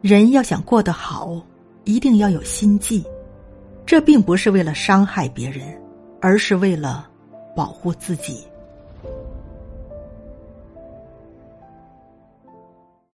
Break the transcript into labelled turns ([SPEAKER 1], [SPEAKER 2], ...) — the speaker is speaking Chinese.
[SPEAKER 1] 人要想过得好一定要有心计。这并不是为了伤害别人而是为了保护自己。